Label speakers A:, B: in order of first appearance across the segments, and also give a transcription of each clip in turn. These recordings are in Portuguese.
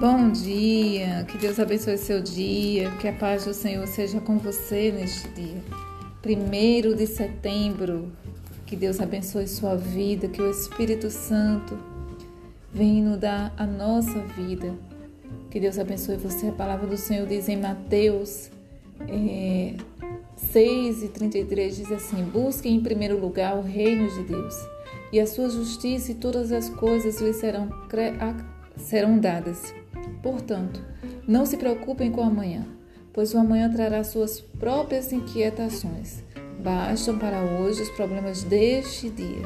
A: Bom dia, que Deus abençoe seu dia, que a paz do Senhor seja com você neste dia. Primeiro de setembro, que Deus abençoe sua vida, que o Espírito Santo venha inundar a nossa vida. Que Deus abençoe você. A palavra do Senhor diz em Mateus é, 6 e 33 diz assim: Busquem em primeiro lugar o reino de Deus e a sua justiça, e todas as coisas lhe serão, serão dadas. Portanto, não se preocupem com amanhã, pois o amanhã trará suas próprias inquietações. Bastam para hoje os problemas deste dia.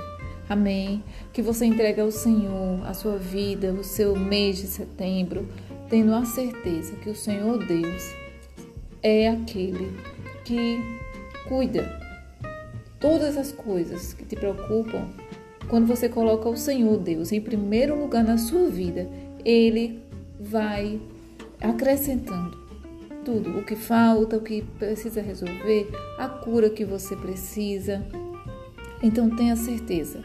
A: Amém. Que você entregue ao Senhor a sua vida, o seu mês de setembro, tendo a certeza que o Senhor Deus é aquele que cuida todas as coisas que te preocupam. Quando você coloca o Senhor Deus em primeiro lugar na sua vida, ele vai acrescentando tudo, o que falta, o que precisa resolver, a cura que você precisa. Então tenha certeza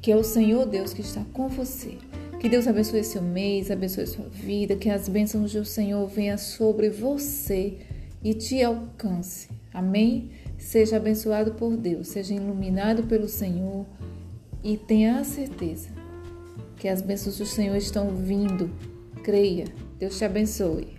A: que é o Senhor Deus que está com você. Que Deus abençoe seu mês, abençoe sua vida, que as bênçãos do Senhor venham sobre você e te alcance. Amém? Seja abençoado por Deus, seja iluminado pelo Senhor e tenha a certeza que as bênçãos do Senhor estão vindo Creia. Deus te abençoe.